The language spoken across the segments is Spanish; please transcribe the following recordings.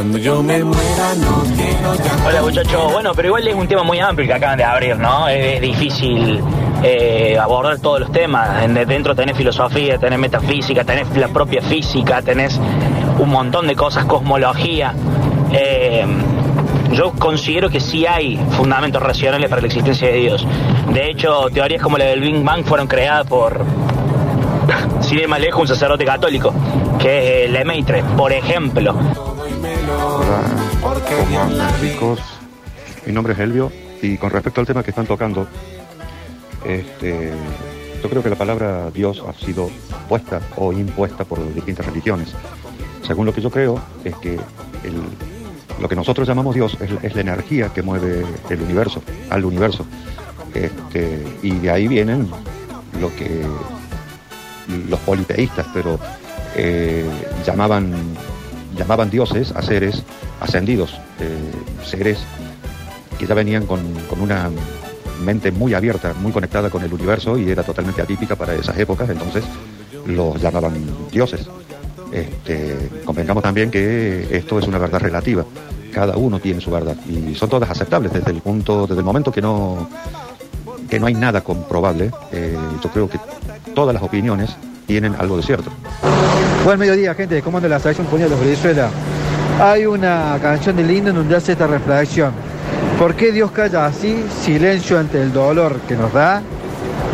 Cuando yo me muera no quiero llanto. Hola muchachos, bueno, pero igual es un tema muy amplio que acaban de abrir, ¿no? Es, difícil eh, abordar todos los temas. En- de- Dentro tenés filosofía, tenés metafísica, tenés la propia física, tenés un montón de cosas, cosmología. Eh, yo considero que sí hay fundamentos racionales para la existencia de Dios. De hecho, teorías como la del Big Bang fueron creadas por, sin ir más lejos, un sacerdote católico, que es Lemaitre, por ejemplo. Hola, ¿cómo andan chicos? Mi nombre es Elvio y con respecto al tema que están tocando, este, yo creo que la palabra Dios ha sido puesta o impuesta por distintas religiones. Según lo que yo creo, es que el- lo que nosotros llamamos Dios es, es la energía que mueve el universo, al universo. Este, y de ahí vienen lo que los politeístas, pero eh, llamaban, llamaban dioses a seres ascendidos, eh, seres que ya venían con, con una mente muy abierta, muy conectada con el universo y era totalmente atípica para esas épocas, entonces los llamaban dioses. Este, convengamos también que esto es una verdad relativa, cada uno tiene su verdad y son todas aceptables desde el punto, desde el momento que no, que no hay nada comprobable, eh, yo creo que todas las opiniones tienen algo de cierto. Buen mediodía, gente. ¿Cómo anda la sección Puño de Venezuela? Hay una canción de Lindo en donde hace esta reflexión. ¿Por qué Dios calla así? Silencio ante el dolor que nos da.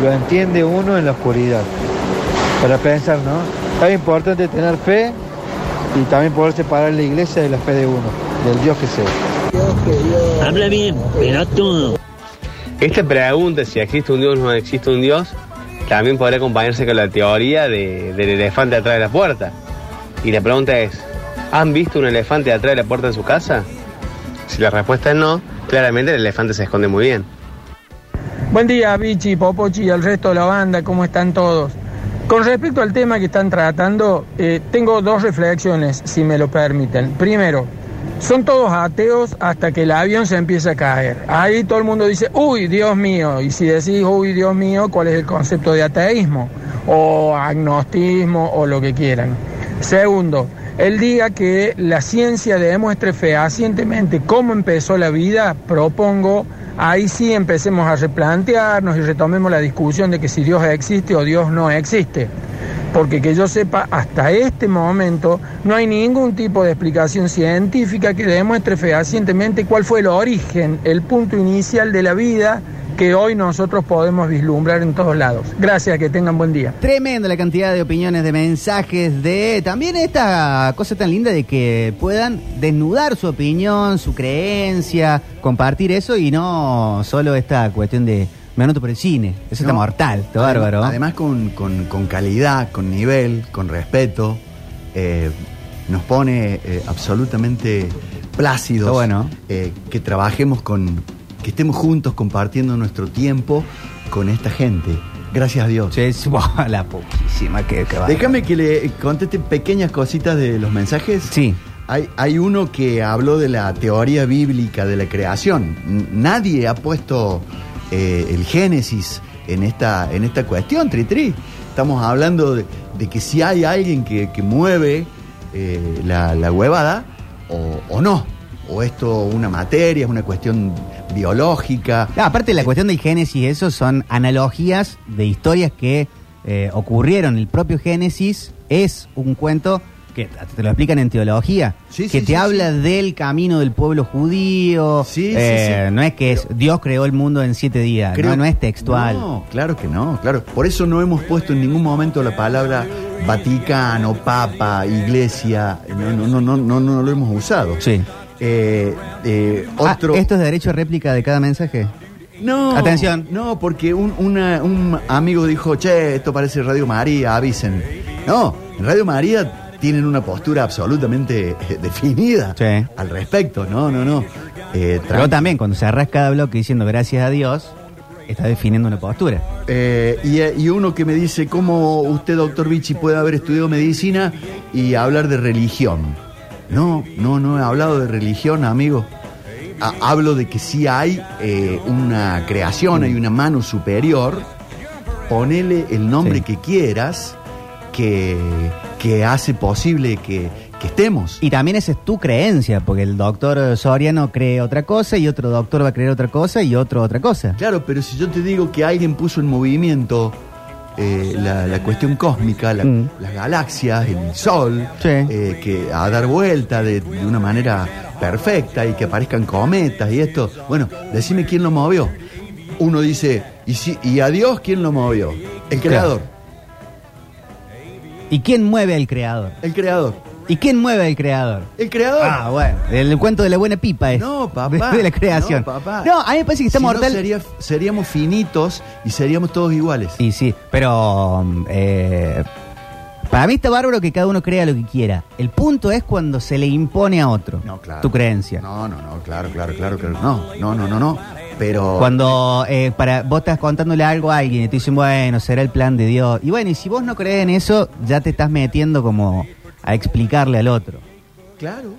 Lo entiende uno en la oscuridad. Para pensar, ¿no? Es importante tener fe y también poder separar la iglesia de la fe de uno, del Dios que sea. Habla bien, pero todo. Esta pregunta, si existe un Dios o no existe un Dios, también podría acompañarse con la teoría de- del elefante atrás de la puerta. Y la pregunta es, ¿han visto un elefante atrás de la puerta de su casa? Si la respuesta es no, claramente el elefante se esconde muy bien. Buen día, Vichy, Popochi y al resto de la banda, ¿cómo están todos? Con respecto al tema que están tratando, eh, tengo dos reflexiones, si me lo permiten. Primero, son todos ateos hasta que el avión se empieza a caer. Ahí todo el mundo dice, uy, Dios mío. Y si decís, uy, Dios mío, ¿cuál es el concepto de ateísmo? O agnostismo o lo que quieran. Segundo, el día que la ciencia demuestre fehacientemente cómo empezó la vida, propongo, ahí sí empecemos a replantearnos y retomemos la discusión de que si Dios existe o Dios no existe. Porque que yo sepa, hasta este momento no hay ningún tipo de explicación científica que demuestre fehacientemente cuál fue el origen, el punto inicial de la vida que hoy nosotros podemos vislumbrar en todos lados. Gracias, que tengan buen día. Tremenda la cantidad de opiniones, de mensajes, de también esta cosa tan linda de que puedan desnudar su opinión, su creencia, compartir eso y no solo esta cuestión de me anoto por el cine. Eso está mortal, está Además- bárbaro. Además con, con- con calidad, con nivel, con respeto, eh, nos pone eh, absolutamente plácidos bueno. eh, que trabajemos con, que estemos juntos compartiendo nuestro tiempo con esta gente. Gracias a Dios. Sí, es- buah, la poquísima que. Déjame que le conteste pequeñas cositas de los mensajes. Sí. Hay, hay uno que habló de la teoría bíblica de la creación. Nadie ha puesto eh, el Génesis en esta, en esta cuestión, Tri Tri. Estamos hablando de, que si hay alguien que, que mueve eh, la, la huevada o, no. O esto una materia, es una cuestión biológica. Ah, aparte la cuestión del Génesis, eso son analogías de historias que eh, ocurrieron. El propio Génesis es un cuento que te lo explican en teología, Sí, que sí, te sí, habla del camino del pueblo judío. Eh. No es que es Dios creó el mundo en siete días, Creo- no, no es textual. No, claro que no, claro. Por eso no hemos puesto en ningún momento la palabra Vaticano, Papa, Iglesia. No, no, no, no, no, no lo hemos usado. Sí. Eh, eh, Ah. ¿Esto es derecho a réplica de cada mensaje? No. Atención. No, porque un, una- un amigo dijo, che, esto parece Radio María, avisen. No, en Radio María tienen una postura absolutamente eh, definida Sí. al respecto. No, no, no. Eh, Pero también cuando cerrás cada bloque diciendo gracias a Dios, está definiendo una postura. Eh, y, y uno que me dice, ¿cómo usted, doctor Vichy, puede haber estudiado medicina y hablar de religión? No, no, no he hablado de religión, amigo. Ha- hablo de que sí hay eh, una creación, hay una mano superior. Ponele el nombre Sí. que quieras, que, que hace posible que, que estemos. Y también esa es tu creencia, porque el doctor Soriano cree otra cosa y otro doctor va a creer otra cosa y otro otra cosa. Claro, pero si yo te digo que alguien puso en movimiento eh, la, la cuestión cósmica, la- Mm. las galaxias, el sol, Sí. eh, que a dar vuelta de, de una manera perfecta y que aparezcan cometas y esto, bueno, decime quién lo movió. Uno dice, ¿y, si, y a Dios quién lo movió? El creador. ¿Y quién mueve al creador? El creador. ¿Y quién mueve al creador? El creador. Ah, bueno. El cuento de la buena pipa es. No, papá. De, de la creación. No, papá. No, a mí me parece que está Si no, mortal. sería- seríamos finitos y seríamos todos iguales. Y sí, pero eh, para mí está bárbaro que cada uno crea lo que quiera. El punto es cuando se le impone a otro No, claro. tu creencia. No, no, no, claro, claro, claro, claro. No, no, no, no, no. Pero. Cuando eh, para vos estás contándole algo a alguien y te dicen, bueno, será el plan de Dios. Y bueno, y si vos no crees en eso, ya te estás metiendo como a explicarle al otro. Claro.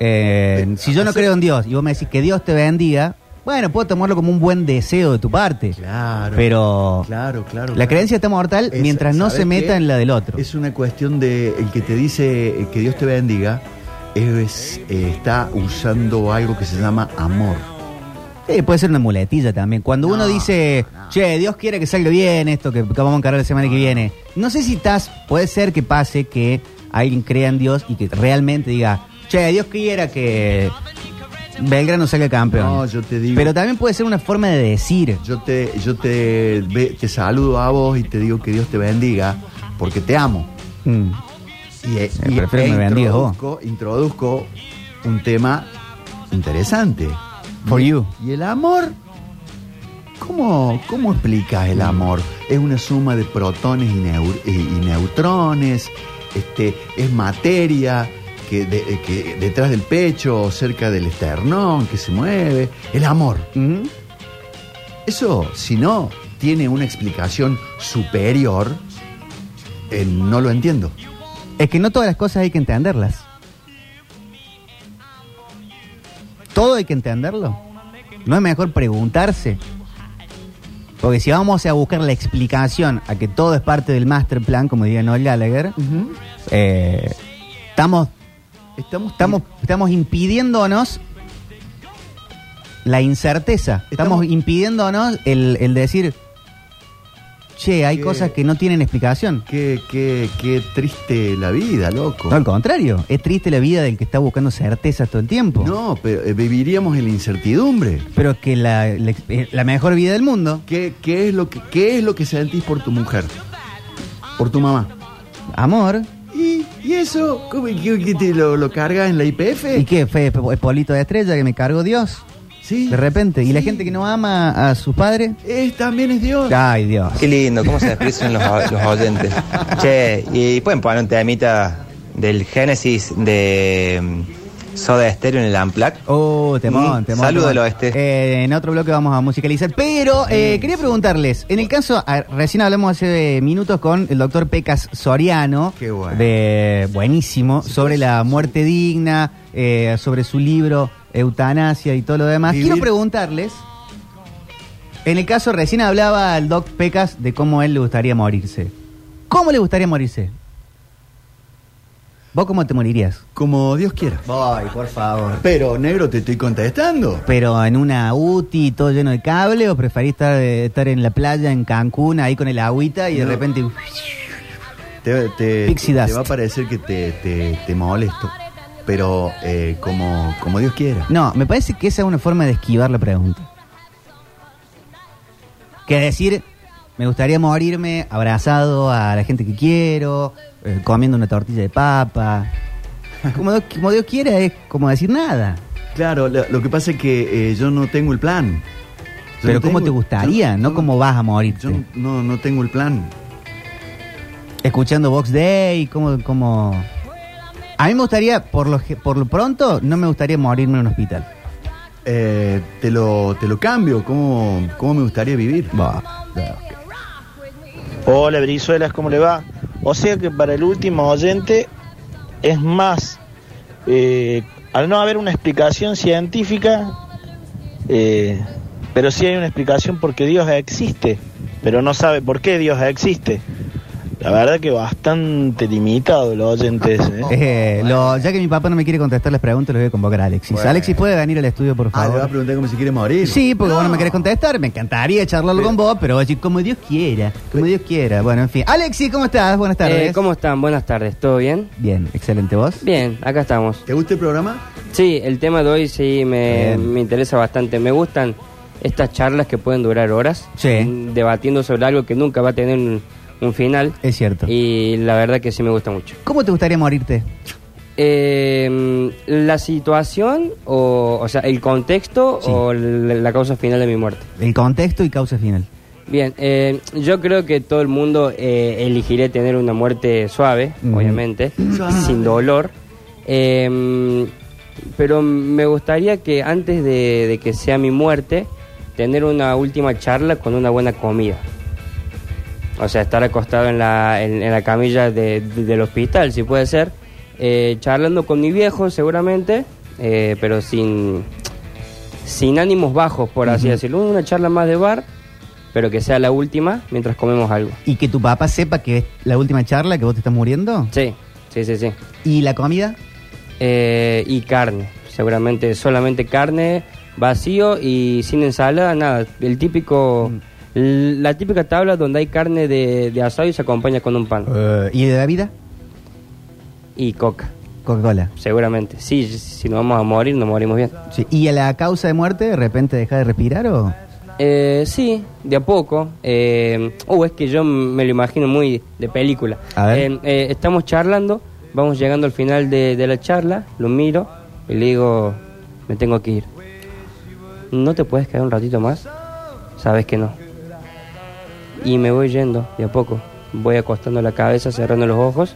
Eh, Pero, si yo no creo en Dios y vos me decís que Dios te bendiga, bueno, puedo tomarlo como un buen deseo de tu parte. Claro. Pero Claro, claro. la claro. creencia está mortal Es- mientras no ¿sabes se meta qué? en la del otro. Es una cuestión de. El que te dice eh, que Dios te bendiga es, eh, está usando algo que se llama amor. Sí, puede ser una muletilla también. Cuando No, uno dice, no. che, Dios quiere que salga bien esto que, que vamos a encargar la semana que viene. No sé si estás, puede ser que pase que alguien crea en Dios y que realmente diga, che, Dios quiera que Belgrano salga campeón. No, yo te digo. Pero también puede ser una forma de decir. Yo te, yo te, ve- te saludo a vos y te digo que Dios te bendiga porque te amo. Mm. Y, e- Eh, y- prefiero e que me bendigas vos. introduzco, introduzco un tema interesante. For you. ¿Y el amor? ¿Cómo, cómo explicas el amor? Es una suma de protones y, neur- y- y neutrones, este, es materia que, de- que detrás del pecho o cerca del esternón que se mueve. El amor. Mm. Eso, si no tiene una explicación superior, eh, no lo entiendo. Es que no todas las cosas hay que entenderlas. Todo hay que entenderlo. ¿No es mejor preguntarse? Porque si vamos a buscar la explicación a que todo es parte del master plan, como diría Noel Gallagher, eh, estamos, Estamos, estamos, estamos impidiéndonos la incerteza. Estamos, Estamos- impidiéndonos el, el decir, che, hay cosas que no tienen explicación. Qué, qué, qué triste la vida, loco. No, al contrario, es triste la vida del que está buscando certezas todo el tiempo. No, pero eh, viviríamos en la incertidumbre. Pero que la, la, eh, la mejor vida del mundo, ¿Qué, qué es lo que, ¿Qué es lo que sentís por tu mujer? Por tu mamá. amor, ¿Y, y eso? ¿Cómo, que, que te lo, lo cargas en la IPF? ¿y qué? Fe, es polito de estrella que me cargó Dios, Sí. de repente. ¿Y la gente que no ama a sus padres? Es, también es Dios. Ay, Dios. Qué lindo, cómo se expresan los, los oyentes. Che, y pueden poner un temita del Génesis de mm, Soda Stereo en el Amplac. Oh, temón, Mm, temón. del oeste. Eh, en otro bloque vamos a musicalizar. Pero eh, quería preguntarles, en el caso, a- recién hablamos hace minutos con el doctor Pecas Soriano, Qué bueno. de buenísimo, sobre la muerte digna, eh, sobre su libro Eutanasia y todo lo demás. Vivir- Quiero preguntarles, en el caso, recién hablaba el doc Pecas de cómo él le gustaría morirse. ¿Cómo le gustaría morirse? ¿Vos cómo te morirías? Como Dios quiera. Ay, por favor. Pero, negro, te estoy contestando. Pero en una UTI todo lleno de cable o preferís estar, eh, estar en la playa en Cancún ahí con el agüita y de repente Te, te- te va a parecer que te, te, te molesto. Pero eh, como, como Dios quiera. No, me parece que esa es una forma de esquivar la pregunta. Que decir, me gustaría morirme abrazado a la gente que quiero, eh, comiendo una tortilla de papa. Como, Dios- como Dios quiera es como decir nada. Claro, lo, lo que pasa es que eh, yo no tengo el plan. Yo Pero no ¿cómo tengo- te gustaría? yo- no yo- cómo vas a morirte. Yo no, no tengo el plan. escuchando Vox Day, como, como... A mí me gustaría, por lo, por lo pronto, no me gustaría morirme en un hospital. Eh, te, lo, te lo cambio. ¿Cómo, cómo me gustaría vivir? Bah, Hola Brizuelas, ¿cómo le va? O sea que para el último oyente es más, eh, al no haber una explicación científica, eh, pero sí hay una explicación porque Dios existe, pero no sabe por qué Dios existe. La verdad que bastante limitado los oyentes. ¿eh? Eh, lo- ya que mi papá no me quiere contestar las preguntas, lo voy a convocar a Alexis. Bueno. Alexis, ¿puede venir al estudio, por Ah, le va a favor? preguntar como si quiere morir. Sí, porque vos no me querés contestar. Me encantaría charlarlo con vos, pero oye, como Dios quiera. Como Dios quiera. Bueno, en fin. Alexis, ¿cómo estás? Buenas tardes. Eh, ¿Cómo están? Buenas tardes, ¿todo bien? Bien, excelente. ¿Vos? Bien, acá estamos. ¿Te gusta el programa? Sí, el tema de hoy sí me, Bien. me interesa bastante. Me gustan estas charlas que pueden durar horas, Sí. mm, debatiendo sobre algo que nunca va a tener un, un final. Es cierto. Y la verdad que sí me gusta mucho. ¿Cómo te gustaría morirte? Eh, la situación, o, o sea, el contexto Sí. o la, la causa final de mi muerte. El contexto y causa final. Bien, eh, yo creo que todo el mundo eh, elegiré tener una muerte suave, obviamente, Suave. sin dolor. Eh, pero me gustaría que antes de, de que sea mi muerte, tener una última charla con una buena comida. O sea, estar acostado en la, en, en la camilla de- de- del hospital, si puede ser, eh, charlando con mi viejo seguramente, eh, pero sin, sin ánimos bajos, por así decirlo. Una charla más de bar, pero que sea la última mientras comemos algo. ¿Y que tu papá sepa que es la última charla, que vos te estás muriendo? Sí, sí, sí, sí. ¿Y la comida? Eh, y carne, seguramente solamente carne, vacío y sin ensalada, nada. El típico, l- la típica tabla donde hay carne de, de asado y se acompaña con un pan. Eh, ¿Y de bebida? Y coca, Coca-Cola. seguramente. Sí, si nos vamos a morir, nos morimos bien. Sí. ¿Y a la causa de muerte, de repente deja de respirar o...? Eh, sí, de a poco. Eh, oh, es que yo me lo imagino muy de película. A ver. Eh, estamos charlando, vamos llegando al final de, de la charla, lo miro y le digo, me tengo que ir. ¿No te puedes quedar un ratito más? Sabes que no. Y me voy yendo de a poco. Voy acostando la cabeza, cerrando los ojos,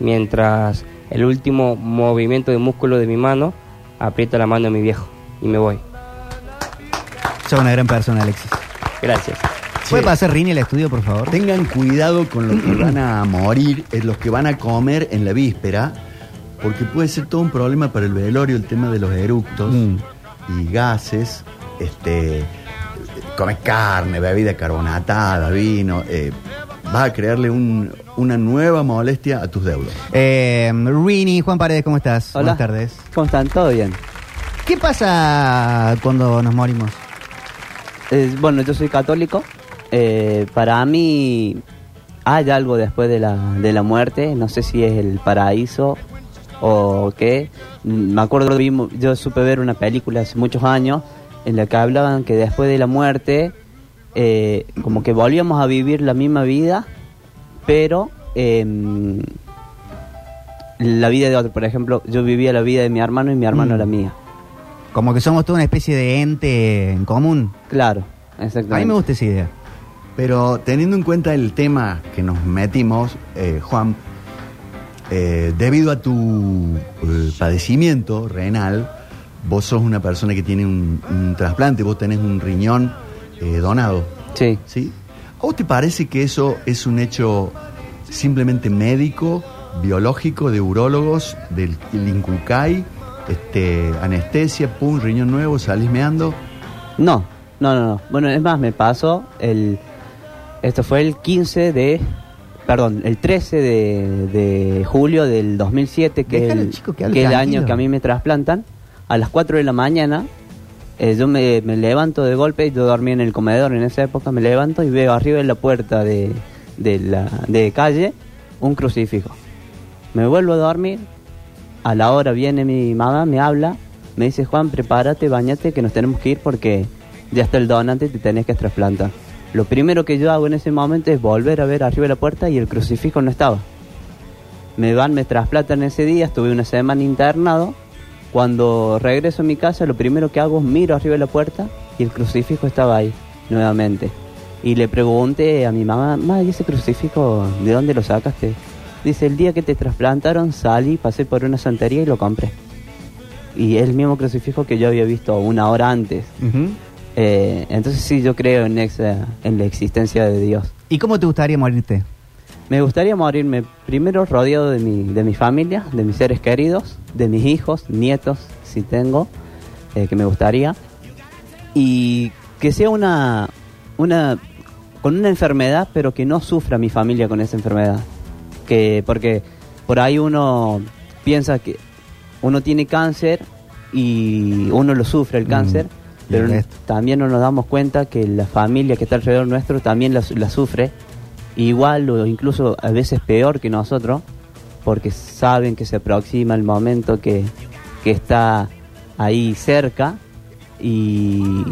mientras el último movimiento de músculo de mi mano aprieta la mano de mi viejo. Y me voy. Sos una gran persona, Alexis. Gracias. ¿Puede pasar Rini al estudio, por favor? Tengan cuidado con los que van a morir, es los que van a comer en la víspera, porque puede ser todo un problema para el velorio el tema de los eructos Mm. y gases. Este, comes carne, bebida carbonatada, vino. eh, vas a crearle un- una nueva molestia a tus deudos. Eh, Rini, Juan Paredes, ¿cómo estás? Hola. Buenas tardes. ¿Cómo están? ¿Todo bien? ¿Qué pasa cuando nos morimos? Eh, bueno, yo soy católico. Eh, para mí hay algo después de la, de la muerte. No sé si es el paraíso o qué. Me acuerdo, vimos- yo supe ver una película hace muchos años en la que hablaban que después de la muerte, eh, como que volvíamos a vivir la misma vida, pero em, la vida de otro. Por ejemplo, yo vivía la vida de mi hermano y mi hermano Mm. la mía. Como que somos toda una especie de ente en común. Claro, A exactamente. mí me gusta esa idea. Pero teniendo en cuenta el tema que nos metimos, eh, Juan, eh, debido a tu eh, padecimiento renal, vos sos una persona que tiene un, un trasplante, vos tenés un riñón eh, donado. Sí. ¿Sí? ¿A vos te parece que eso es un hecho simplemente médico, biológico, de urólogos, del el Inculcay, este, anestesia, pum, riñón nuevo, salís meando? No, no, no, no. Bueno, es más, me pasó el... Esto fue el 15 de... Perdón, el 13 de, de julio del 2007, que es el, chico, que que es el año que a mí me trasplantan. A las 4 de la mañana, eh, yo me, levanto de golpe, yo dormí en el comedor en esa época, me levanto y veo arriba de la puerta de, de, de calle un crucifijo. Me vuelvo a dormir, a la hora viene mi mamá, me habla, me dice, Juan, prepárate, bañate, que nos tenemos que ir porque ya está el donante y te tenés que trasplantar. Lo primero que yo hago en ese momento es volver a ver arriba de la puerta y el crucifijo no estaba. Me van, me trasplantan ese día, estuve una semana internado. Cuando regreso a mi casa, lo primero que hago es miro arriba de la puerta y el crucifijo estaba ahí, nuevamente. Y le pregunté a mi mamá, ma, ¿y ese crucifijo de dónde lo sacaste? Dice, el día que te trasplantaron salí, pasé por una santería y lo compré. Y es el mismo crucifijo que yo había visto una hora antes. Eh, entonces sí, yo creo en, esa- en la existencia de Dios. ¿Y cómo te gustaría morirte? Me gustaría morirme primero rodeado de mi, de mi familia, de mis seres queridos, de mis hijos, nietos, si tengo, eh, que me gustaría. Y que sea una, una con una enfermedad, pero que no sufra mi familia con esa enfermedad. Que, porque por ahí uno piensa que uno tiene cáncer y uno lo sufre el Mm, cáncer, pero también no nos damos cuenta que la familia que está alrededor nuestro también la, la sufre, igual o incluso a veces peor que nosotros, porque saben que se aproxima el momento que, que está ahí cerca y,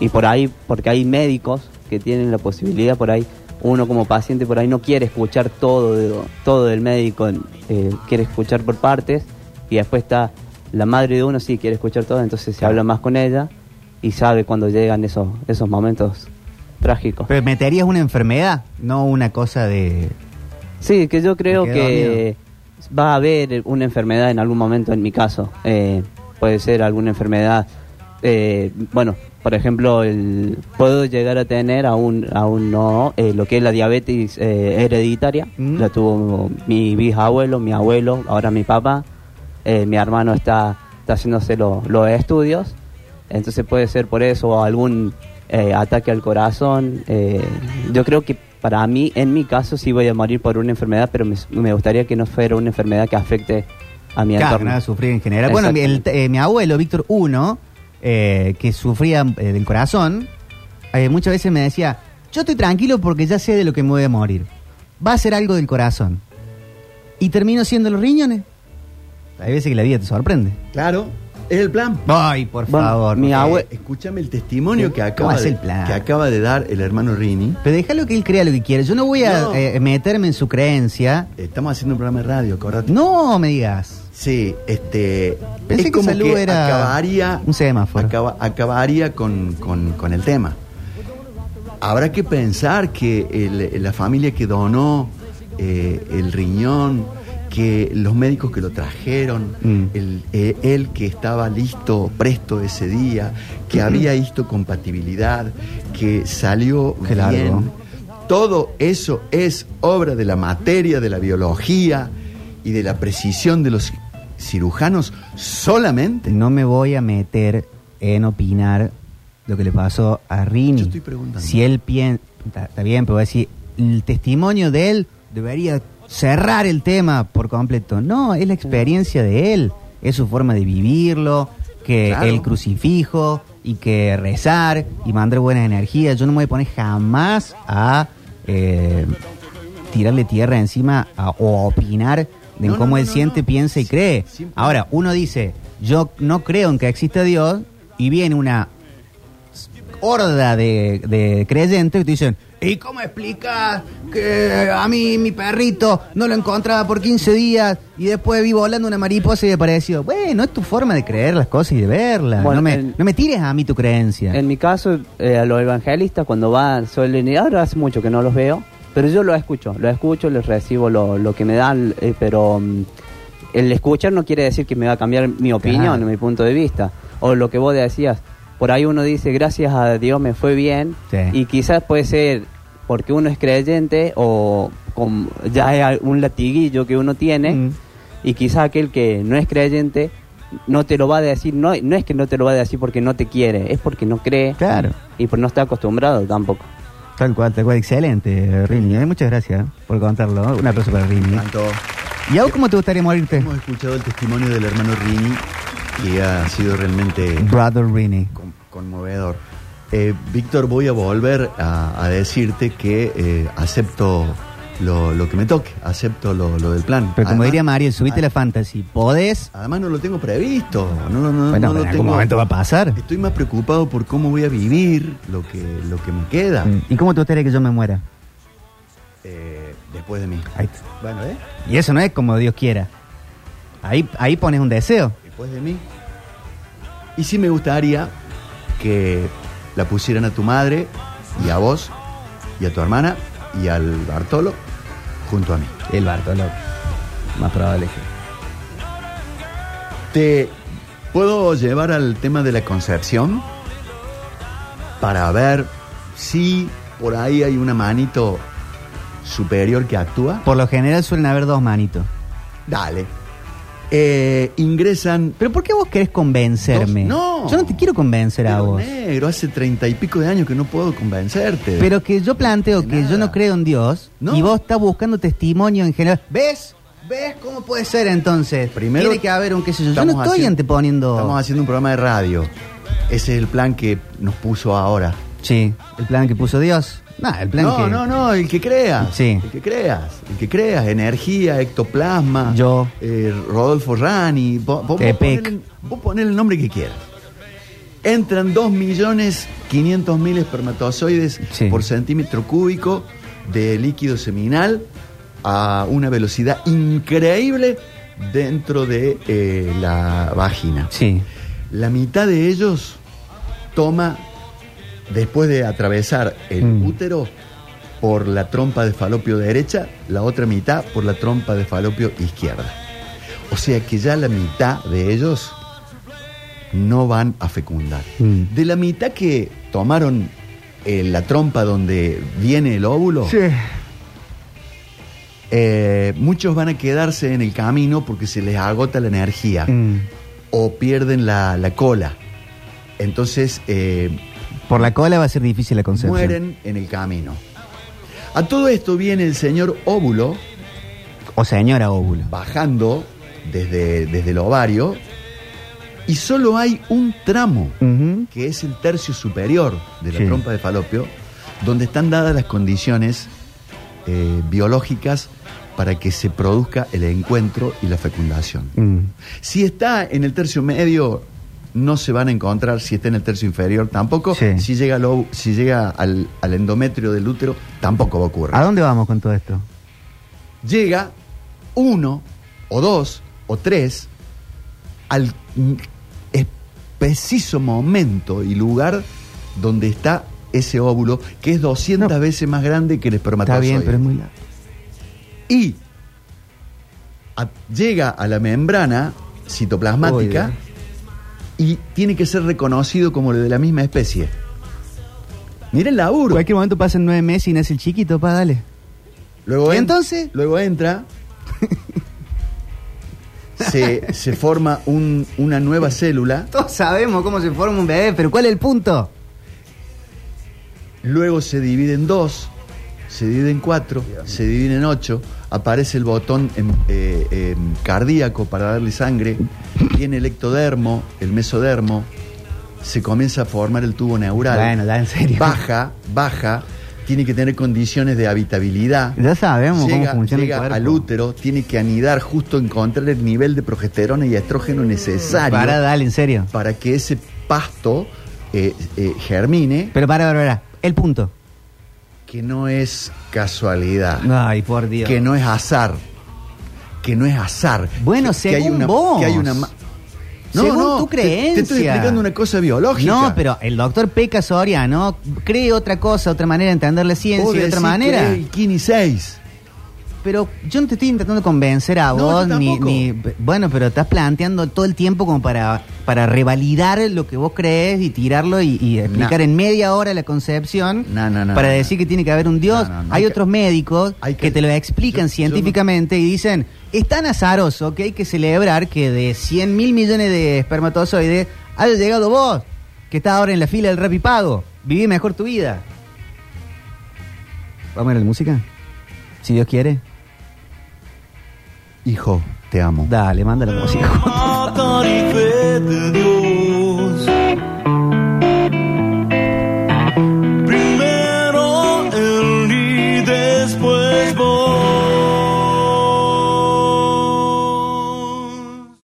y por ahí, porque hay médicos que tienen la posibilidad por ahí, uno como paciente por ahí no quiere escuchar todo, de- todo del médico, eh, quiere escuchar por partes y después está la madre de uno sí quiere escuchar todo, entonces se habla más con ella y sabe cuando llegan esos, esos momentos trágicos. Pero meterías una enfermedad, no una cosa de... Sí, que yo creo que va a haber una enfermedad en algún momento en mi caso. Eh, puede ser alguna enfermedad, eh, bueno, por ejemplo, el, puedo llegar a tener aún, aún no eh, lo que es la diabetes eh, hereditaria. La tuvo mi bisabuelo, mi abuelo, ahora mi papá. Eh, mi hermano está, está haciéndose lo- los estudios. Entonces puede ser por eso o algún eh, ataque al corazón. eh, yo creo que para mí, en mi caso, sí voy a morir por una enfermedad, pero me, me gustaría que no fuera una enfermedad que afecte a mi Claro, entorno. nada, sufrir en general. Bueno, mi, el- eh, mi abuelo, Víctor I, eh, que sufría eh, del corazón, eh, muchas veces me decía, yo estoy tranquilo porque ya sé de lo que me voy a morir. Va a ser algo del corazón. Y termino siendo los riñones. Hay veces que la vida te sorprende. Claro, es el plan. Ay, por Bueno, favor. mi abue- Escúchame el testimonio que ¿Cómo acaba, de, el plan? que acaba de dar el hermano Rini. Pero déjalo que él crea lo que quiere. Yo no voy a No. eh, meterme en su creencia. Estamos haciendo un programa de radio, acordate. No me digas. Sí, este. Pensé es que como salud que era acabaría, un semáforo. acaba- acabaría con, con- con el tema. Habrá que pensar que el- la familia que donó eh, el riñón, que los médicos que lo trajeron, Mm. el- eh, él que estaba listo, presto ese día, que había histocompatibilidad, que salió Qué largo. bien. Todo eso es obra de la materia, de la biología y de la precisión de los cirujanos solamente. No me voy a meter en opinar lo que le pasó a Rini. Yo estoy preguntando. Si él piensa, está bien, pero voy a decir, el testimonio de él debería cerrar el tema por completo. No, es la experiencia de él, es su forma de vivirlo, que Claro. el crucifijo y que rezar y mandar buenas energías. Yo no me voy a poner jamás a eh, tirarle tierra encima a- o a opinar de No, cómo no, él no, siente, piensa y cree. Ahora, uno dice, yo no creo en que exista Dios, y viene una horda de, de creyentes que te dicen, ¿y cómo explicas que a mí mi perrito no lo encontraba por 15 días y después vi volando una mariposa y me pareció? Bueno, es tu forma de creer las cosas y de verlas. Bueno, no, me, en- no me tires a mí tu creencia. En mi caso, eh, a los evangelistas cuando van, suelen ahora hace mucho que no los veo, pero yo los escucho, los escucho, les recibo lo, lo que me dan, eh, pero mm, el escuchar no quiere decir que me va a cambiar mi opinión, Claro. mi punto de vista. O lo que vos decías, por ahí uno dice, gracias a Dios me fue bien, Sí. y quizás puede ser porque uno es creyente o con, ya es un latiguillo que uno tiene, Mm. y quizás aquel que no es creyente no te lo va a decir, no, no es que no te lo va a decir porque no te quiere, es porque no cree Claro. y pues no está acostumbrado tampoco. Tal cual, tal cual. Excelente, Rini. Eh, Muchas gracias por contarlo. Un aplauso para Rini. Tanto ¿Y a vos cómo te gustaría morirte? hemos escuchado el testimonio del hermano Rini que ha sido realmente Brother Rini. con- conmovedor. Eh, Víctor, voy a volver a, a decirte que eh, acepto lo, lo que me toque, acepto lo, lo del plan. Pero como Además- diría Mario, subite la fantasy. ¿Podés? Además no lo tengo previsto, no, no, no, Bueno, no lo en algún tengo. momento va a pasar. Estoy más preocupado por cómo voy a vivir lo que, lo que me queda Mm. ¿Y cómo te gustaría que yo me muera? eh, después de mí. Ahí está. Bueno, ¿eh? Y eso no es como Dios quiera. Ahí, ahí pones un deseo. Después de mí. Y sí me gustaría que la pusieran a tu madre y a vos y a tu hermana y al Bartolo junto a mí. El Bartolo. Más probable que. ¿Te puedo llevar al tema de la concepción? Para ver si por ahí hay una manito superior que actúa. Por lo general suelen haber dos manitos. Dale. Eh, ingresan. ¿Pero por qué vos querés convencerme? No. Yo no te quiero convencer a vos. negro, hace treinta y pico de años que no puedo convencerte. Pero que yo planteo que yo no creo en Dios No. y vos estás buscando testimonio en general. ¿Ves? ¿Ves cómo puede ser entonces? Primero, Tiene que haber un qué sé yo. Yo no estoy haciendo- anteponiendo. Estamos haciendo un programa de radio. Ese es el plan que nos puso ahora. Sí, el plan que puso Dios. No, el plan no, que. no, no, el que creas. Sí. El que creas. El que creas. Energía, ectoplasma. Yo. eh, Rodolfo Rani. Vos, vos, vos Epec. ponele- vos ponele el nombre que quieras. Entran 2.500.000 espermatozoides Sí. por centímetro cúbico de líquido seminal a una velocidad increíble dentro de eh, la vagina. Sí. La mitad de ellos toma, después de atravesar el Mm. útero, por la trompa de falopio derecha, la otra mitad por la trompa de falopio izquierda. O sea que ya la mitad de ellos no van a fecundar. Mm. De la mitad que tomaron eh, la trompa donde viene el óvulo, eh, muchos van a quedarse en el camino porque se les agota la energía Mm. o pierden la, la cola. Entonces eh, Por la cola va a ser difícil la concepción. mueren en el camino. A todo esto viene el señor óvulo O señora óvulo. bajando desde, desde el ovario y solo hay un tramo, que es el tercio superior de la Sí. trompa de falopio, donde están dadas las condiciones eh, biológicas para que se produzca el encuentro y la fecundación. Mm. Si está en el tercio medio, no se van a encontrar. Si está en el tercio inferior, tampoco. Sí. Si llega, si llega al, al endometrio del útero, tampoco va a ocurrir. ¿A dónde vamos con todo esto? Llega uno, o dos, o tres, al preciso momento y lugar donde está ese óvulo, que es 200 veces más grande que el Está espermatozoide. bien, pero es muy largo. y a- llega a la membrana citoplasmática y tiene que ser reconocido como de la misma especie. Mira el laburo. cualquier momento pasan nueve meses y nace el chiquito, pa, dale. Luego ¿Y en- entonces? Luego entra. se, se forma un- una nueva célula. Todos sabemos cómo se forma un bebé, pero ¿cuál es el punto? Luego se divide en dos. Se divide en cuatro. Se divide en ocho. Aparece el botón em- eh, em, cardíaco para darle sangre. Tiene el ectodermo, el mesodermo. Se comienza a formar el tubo neural. Bueno, ya en serio. Baja, baja. Tiene que tener condiciones de habitabilidad. Ya sabemos llega, cómo funciona llega el al útero, tiene que anidar justo encontrar el nivel de progesterona y estrógeno necesario Para, dale, en serio. para que ese pasto eh, eh, germine, Pero para, para, para. El punto. Que no es casualidad, Ay, por Dios. que no es azar, que no es azar. Bueno, que, que hay según una, vos. que hay una ma- Según tu te- Te, estoy creencia. explicando una cosa biológica. No, pero el doctor Peca Soriano cree otra cosa, otra manera de entender la ciencia, de otra manera. que el Kini 6. Pero yo no te estoy intentando convencer a No, vos, ni, Bueno, pero estás planteando todo el tiempo como para, para revalidar lo que vos crees y tirarlo y, y explicar No. en media hora la concepción No, no, no, para decir que tiene que haber un Dios. Hay que- otros médicos hay que, que- te lo explican yo- yo científicamente y dicen, es tan azaroso que hay que celebrar que de 100 mil millones de espermatozoides haya llegado vos, que estás ahora en la fila del rap y pago. Viví mejor tu vida. ¿Vamos a a la música? Si Dios quiere. Hijo, te amo. Dale, manda la música.